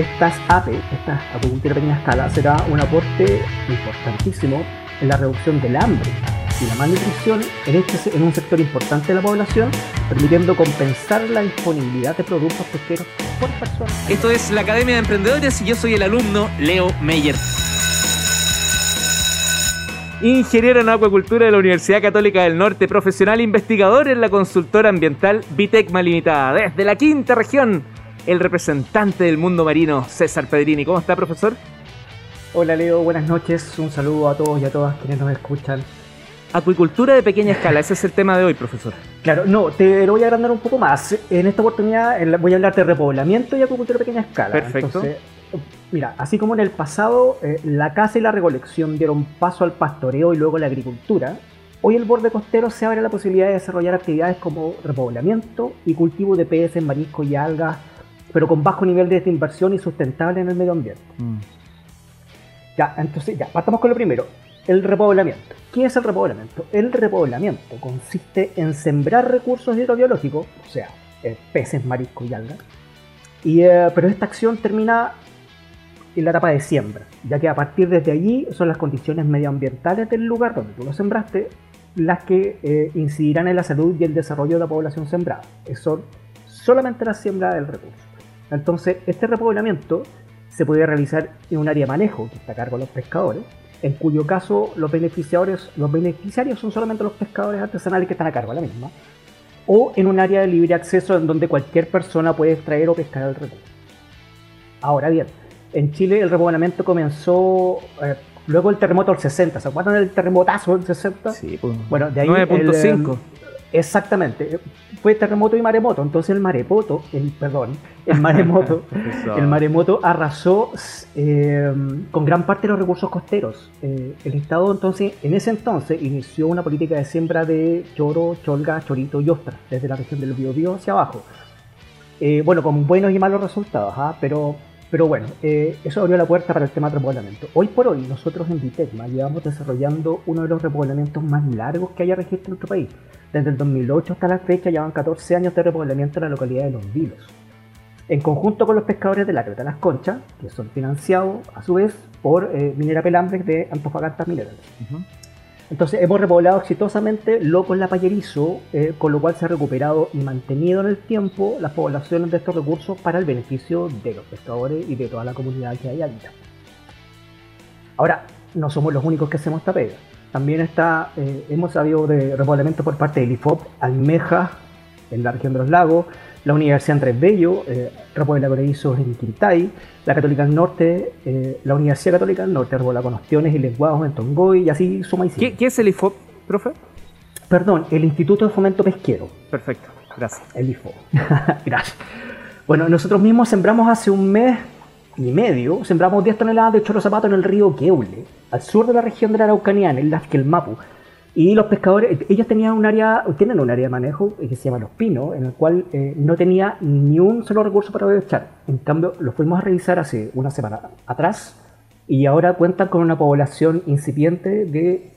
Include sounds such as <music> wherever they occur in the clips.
estas APE, esta acuicultura pequeña escala, será un aporte importantísimo en la reducción del hambre y la malnutrición en, este, en un sector importante de la población, permitiendo compensar la disponibilidad de productos pesqueros por persona. Esto es la Academia de Emprendedores y yo soy el alumno Leo Meyer. Ingeniero en acuacultura de la Universidad Católica del Norte, profesional investigador en la consultora ambiental Bitecma Limitada, desde la quinta región, el representante del mundo marino, César Pedrini. ¿Cómo está, profesor? Hola, Leo, buenas noches. Un saludo a todos y a todas quienes nos escuchan. Acuicultura de pequeña escala, ese es el tema de hoy, profesor. Claro, no, te lo voy a agrandar un poco más. En esta oportunidad voy a hablar de repoblamiento y acuicultura de pequeña escala. Perfecto. mira, así como en el pasado eh, la caza y la recolección dieron paso al pastoreo y luego la agricultura, hoy el borde costero se abre la posibilidad de desarrollar actividades como repoblamiento y cultivo de peces, mariscos y algas, pero con bajo nivel de inversión y sustentable en el medio ambiente. Mm. Ya, entonces, ya, partamos con lo primero, el repoblamiento. ¿Qué es el repoblamiento? El repoblamiento consiste en sembrar recursos hidrobiológicos, o sea, eh, peces, mariscos y algas, y, eh, pero esta acción termina en la etapa de siembra, ya que a partir de allí son las condiciones medioambientales del lugar donde tú lo sembraste las que eh, incidirán en la salud y el desarrollo de la población sembrada. Es solamente la siembra del recurso. Entonces, este repoblamiento se puede realizar en un área de manejo que está a cargo de los pescadores, en cuyo caso los beneficiarios, los beneficiarios son solamente los pescadores artesanales que están a cargo de la misma, o en un área de libre acceso en donde cualquier persona puede extraer o pescar el recurso. Ahora bien, en Chile el repoblamiento comenzó eh, luego del terremoto del 60, ¿se acuerdan del terremotazo del 60? Sí, pues, bueno, de ahí 9.5. Exactamente. Fue terremoto y maremoto. Entonces el maremoto, el perdón, el maremoto, <laughs> el maremoto arrasó eh, con gran parte de los recursos costeros. Eh, el Estado entonces, en ese entonces, inició una política de siembra de choro, cholga, chorito y ostra, desde la región del Biobío hacia abajo. Eh, bueno, con buenos y malos resultados, ¿ah? pero pero bueno, eh, eso abrió la puerta para el tema de repoblamiento. Hoy por hoy, nosotros en Vitecma llevamos desarrollando uno de los repoblamientos más largos que haya registro en nuestro país. Desde el 2008 hasta la fecha llevan 14 años de repoblamiento en la localidad de Los Vilos. En conjunto con los pescadores de la Creta Las Conchas, que son financiados a su vez por eh, Minera Pelambres de Antofagasta Minerales. Entonces hemos repoblado exitosamente Locos La Payerizo, eh, con lo cual se ha recuperado y mantenido en el tiempo las poblaciones de estos recursos para el beneficio de los pescadores y de toda la comunidad que hay habita. Ahora, no somos los únicos que hacemos esta pega. También está, eh, hemos sabido de repoblamiento por parte del IFOP, Almeja, en la región de los lagos, la Universidad Andrés Bello, eh, Repuebla Coreizos en Quintay, la Católica del Norte, eh, la Universidad Católica del Norte, Repuebla con Ostiones y Lenguados en Tongoy, y así suma y ¿Qué, ¿Qué, es el IFOP, profe? Perdón, el Instituto de Fomento Pesquero. Perfecto, gracias. El IFOP. <laughs> gracias. Bueno, nosotros mismos sembramos hace un mes y medio, sembramos 10 toneladas de chorro zapato en el río Queule, al sur de la región de la Araucanía, en el Mapu. Y los pescadores, ellos tenían un área, tienen un área de manejo que se llama Los Pinos, en el cual eh, no tenía ni un solo recurso para aprovechar. En cambio, lo fuimos a revisar hace una semana atrás y ahora cuentan con una población incipiente de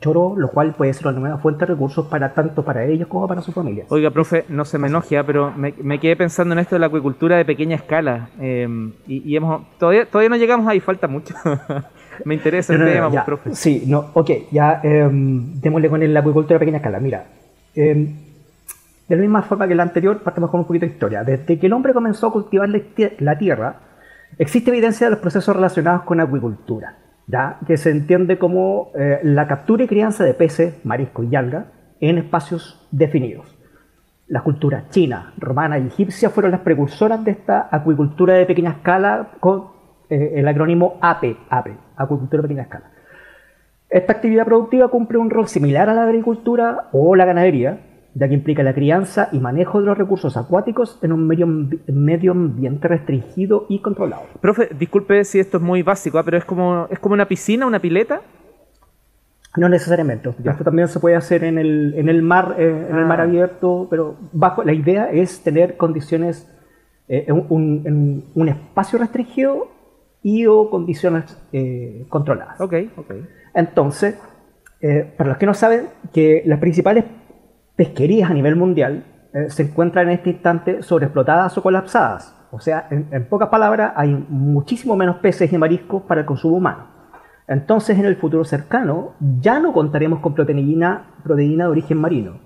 choro, lo cual puede ser una nueva fuente de recursos para tanto para ellos como para sus familias. Oiga, profe, no se me enoje, ¿ah? pero me, quedé pensando en esto de la acuicultura de pequeña escala eh, y, hemos todavía todavía no llegamos ahí, falta mucho. <laughs> <laughs> Me interesa el tema, pues, profe. Sí, no, ok, ya em, démosle con el acuicultura a pequeña escala. Mira, em, de la misma forma que el anterior, partimos con un poquito de historia. Desde que el hombre comenzó a cultivar la tierra, existe evidencia de los procesos relacionados con acuicultura, ¿ya? que se entiende como eh, la captura y crianza de peces, mariscos y algas en espacios definidos. Las culturas china, romana y egipcia fueron las precursoras de esta acuicultura de pequeña escala con eh, el acrónimo APE, APE, Acuicultura de Pequeña Escala. Esta actividad productiva cumple un rol similar a la agricultura o la ganadería, ya que implica la crianza y manejo de los recursos acuáticos en un medio, medio ambiente restringido y controlado. Profe, disculpe si esto es muy básico, ¿ah? pero es como, es como una piscina, una pileta. No necesariamente. Esto también se puede hacer en el, en el mar, eh, en el mar ah. abierto, pero bajo la idea es tener condiciones eh, un, en, un, espacio restringido y o condiciones eh, controladas. Ok, ok. Entonces, eh, para los que no saben, que las principales pesquerías a nivel mundial eh, se encuentran en este instante sobreexplotadas o colapsadas, O sea, en, pocas palabras, hay muchísimo menos peces y mariscos para el consumo humano. Entonces, en el futuro cercano, ya no contaremos con proteína, proteína de origen marino.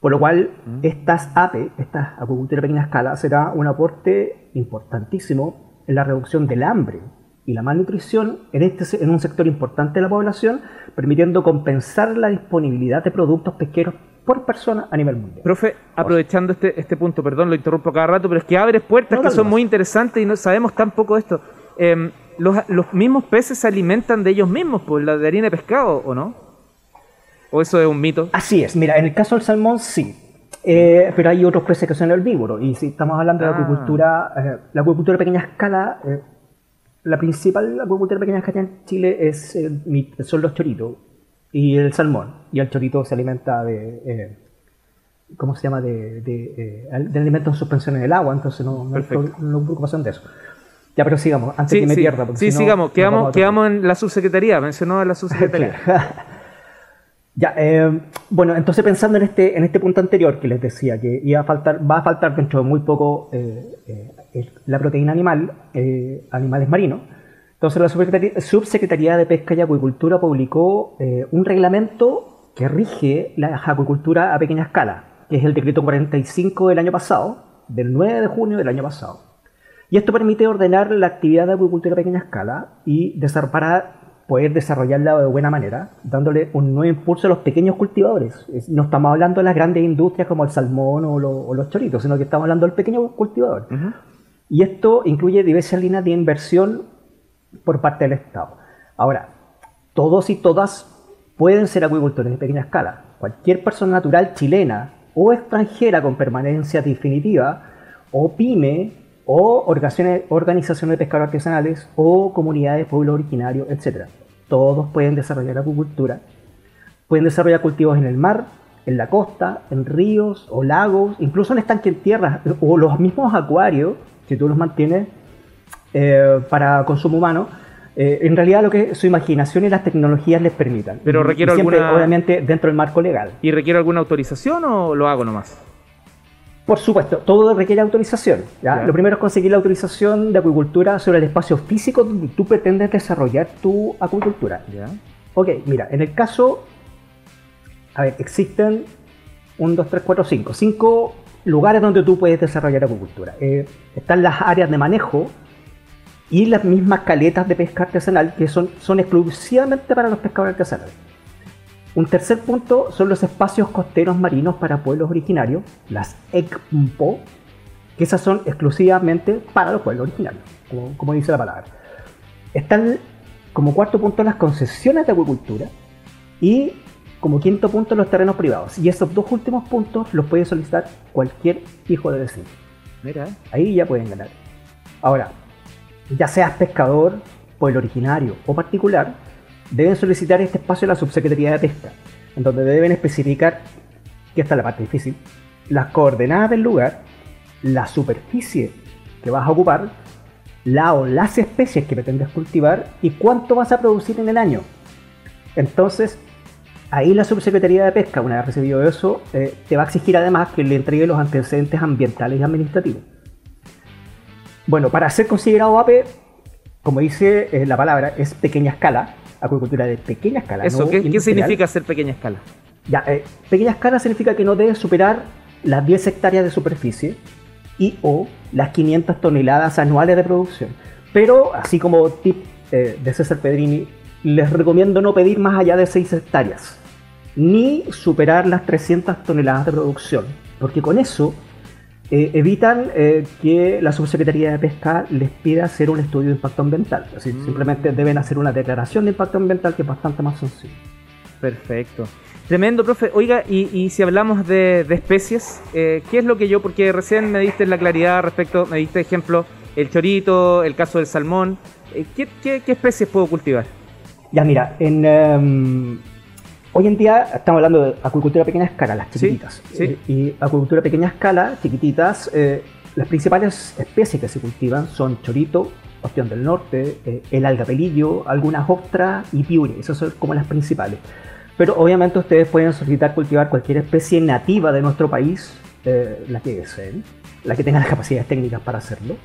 Por lo cual, mm. estas APE, esta acuicultura a pequeña escala, será un aporte importantísimo en la reducción del hambre y la malnutrición en, este, en un sector importante de la población, permitiendo compensar la disponibilidad de productos pesqueros por persona a nivel mundial. Profe, aprovechando este, este punto, perdón, lo interrumpo cada rato, pero es que abres puertas que son muy interesantes y no sabemos tan poco de esto. Em, los, mismos peces se alimentan de ellos mismos, por la de harina de pescado, ¿o no? ¿O eso es un mito? Así es, mira, en el caso del salmón sí, eh, pero hay otros peces que son herbívoros. Y si estamos hablando de la ah. acuicultura, eh, la acuicultura de pequeña escala, eh, la principal acuicultura de pequeña escala en Chile es, son los choritos y el salmón. Y el chorito se alimenta de. Eh, ¿Cómo se llama? De, de, eh, de, alimentos en suspensión en el agua, entonces no, no, hay preocupación de eso. Ya, pero sigamos, antes sí, que me sí, pierda. Sí, sigamos, quedamos, quedamos en la subsecretaría, mencionó la <laughs> subsecretaría. Ya, eh, bueno, entonces pensando en este, en este punto anterior que les decía, que iba a faltar, va a faltar dentro de muy poco la proteína animal, animales marinos, entonces la Subsecretaría de Pesca y Acuicultura publicó eh, un reglamento que rige la acuicultura a pequeña escala, que es el decreto 45 del año pasado, del 9 de junio del año pasado. Y esto permite ordenar la actividad de acuicultura a pequeña escala y para poder desarrollarla de buena manera, dándole un nuevo impulso a los pequeños cultivadores. No estamos hablando de las grandes industrias como el salmón o, los choritos, sino que estamos hablando del pequeño cultivador. Y esto incluye diversas líneas de inversión por parte del Estado. Ahora, todos y todas pueden ser acuicultores de pequeña escala. Cualquier persona natural chilena o extranjera con permanencia definitiva, o pyme, o organizaciones, de pescadores artesanales, o comunidades de pueblo originario, etc. Todos pueden desarrollar acuicultura. Pueden desarrollar cultivos en el mar, en la costa, en ríos o lagos, incluso en estanques en tierra, o los mismos acuarios, si tú los mantienes eh, para consumo humano, eh, en realidad lo que su imaginación y las tecnologías les permitan. Pero requiere alguna... obviamente dentro del marco legal. ¿Y requiere alguna autorización o lo hago nomás? Por supuesto, todo requiere autorización. Lo primero es conseguir la autorización de acuicultura sobre el espacio físico donde tú pretendes desarrollar tu acuicultura. Ok, mira, en el caso, a ver, existen 1, 2, 3, 4, 5. 5 lugares donde tú puedes desarrollar acuicultura. Eh, están las áreas de manejo, y las mismas caletas de pesca artesanal que son, son exclusivamente para los pescadores artesanales. Un tercer punto son los espacios costeros marinos para pueblos originarios, las ECMPO, que esas son exclusivamente para los pueblos originarios, como, dice la palabra. Están como cuarto punto las concesiones de acuicultura y como quinto punto los terrenos privados. Y esos dos últimos puntos los puede solicitar cualquier hijo de vecino. Mira. Ahí ya pueden ganar. Ahora, ya seas pescador, pueblo originario o particular, deben solicitar este espacio a la Subsecretaría de Pesca, en donde deben especificar, que esta es la parte difícil, las coordenadas del lugar, la superficie que vas a ocupar, la o las especies que pretendes cultivar y cuánto vas a producir en el año. Entonces, ahí la Subsecretaría de Pesca, una vez recibido eso, eh, te va a exigir además que le entregue los antecedentes ambientales y administrativos. Bueno, para ser considerado APE, como dice eh, la palabra, es pequeña escala, acuicultura de pequeña escala. Eso, ¿qué, significa ser pequeña escala? Ya, eh, pequeña escala significa que no debe superar las 10 hectáreas de superficie y o las 500 toneladas anuales de producción. Pero, así como tip eh, de César Pedrini, les recomiendo no pedir más allá de 6 hectáreas, ni superar las 300 toneladas de producción, porque con eso eh, evitan eh, que la subsecretaría de pesca les pida hacer un estudio de impacto ambiental. Así, mm. Simplemente deben hacer una declaración de impacto ambiental que es bastante más sencillo. Perfecto. Tremendo, profe. Oiga, y, si hablamos de, especies, eh, ¿qué es lo que yo, porque recién me diste la claridad respecto, me diste ejemplo, el chorito, el caso del salmón, ¿qué, especies puedo cultivar? Ya, mira, en, em, Hoy en día estamos hablando de acuicultura a pequeña escala, las chiquititas. Sí, y acuicultura a pequeña escala, chiquititas, eh, las principales especies que se cultivan son chorito, ostión del norte, eh, el algapelillo, algunas ostras y piure. Esas son como las principales. Pero obviamente ustedes pueden solicitar cultivar cualquier especie nativa de nuestro país, eh, la que deseen, la que tenga las capacidades técnicas para hacerlo.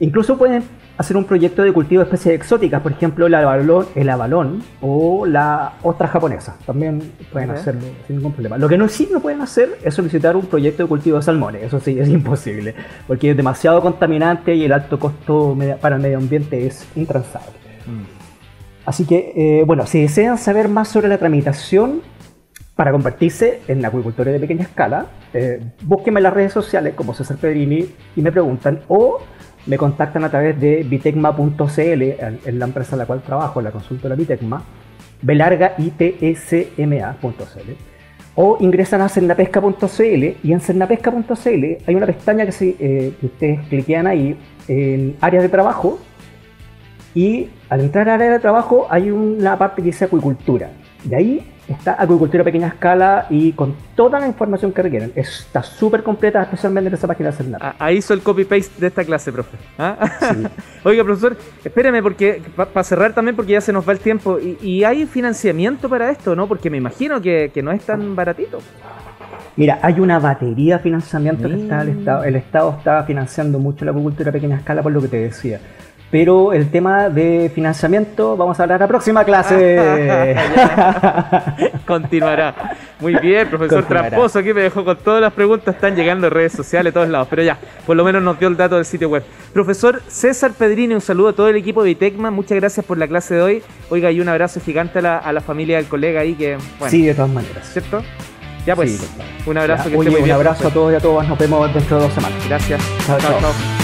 Incluso pueden hacer un proyecto de cultivo de especies exóticas, por ejemplo el abalón, el abalón o la ostra japonesa. También pueden hacerlo sin ningún problema. Lo que no sí no pueden hacer es solicitar un proyecto de cultivo de salmones. Eso sí es <laughs> imposible, porque es demasiado contaminante y el alto costo para el medio ambiente es intransable. Mm. Así que, eh, bueno, si desean saber más sobre la tramitación para convertirse en acuicultores de pequeña escala, eh, búsquenme en las redes sociales como César Pedrini y me preguntan o me contactan a través de bitecma.cl, en la empresa en la cual trabajo, la consultora Bitecma, belarga itsma.cl o ingresan a cernapesca.cl y en cernapesca.cl hay una pestaña que, si eh, ustedes cliquean ahí en áreas de trabajo y al entrar al área de trabajo hay una parte que dice acuicultura. Y ahí está acuicultura a pequeña escala y con toda la información que requieren. Está súper completa, especialmente en esa página de CERNAP. Ah, ahí hizo el copy-paste de esta clase, profe. ¿Ah? <laughs> Oiga, profesor, espérame, porque para cerrar también, porque ya se nos va el tiempo. Y, hay financiamiento para esto, ¿no? Porque me imagino que, no es tan baratito. Mira, hay una batería de financiamiento que está el Estado. El Estado está financiando mucho la acuicultura a pequeña escala, por lo que te decía. Pero el tema de financiamiento vamos a hablar la próxima clase. <laughs> Continuará. Muy bien, profesor Tramposo, aquí me dejó con todas las preguntas, están llegando en redes sociales, todos lados, pero ya, por lo menos nos dio el dato del sitio web. Profesor César Pedrini, un saludo a todo el equipo de Itecma, muchas gracias por la clase de hoy. Oiga, y un abrazo gigante a la, familia del colega ahí que... sí, de todas maneras. ¿Cierto? Ya pues, un abrazo. que esté muy bien, un abrazo a todos y a todas, nos vemos dentro de dos semanas. Gracias. chao. chao.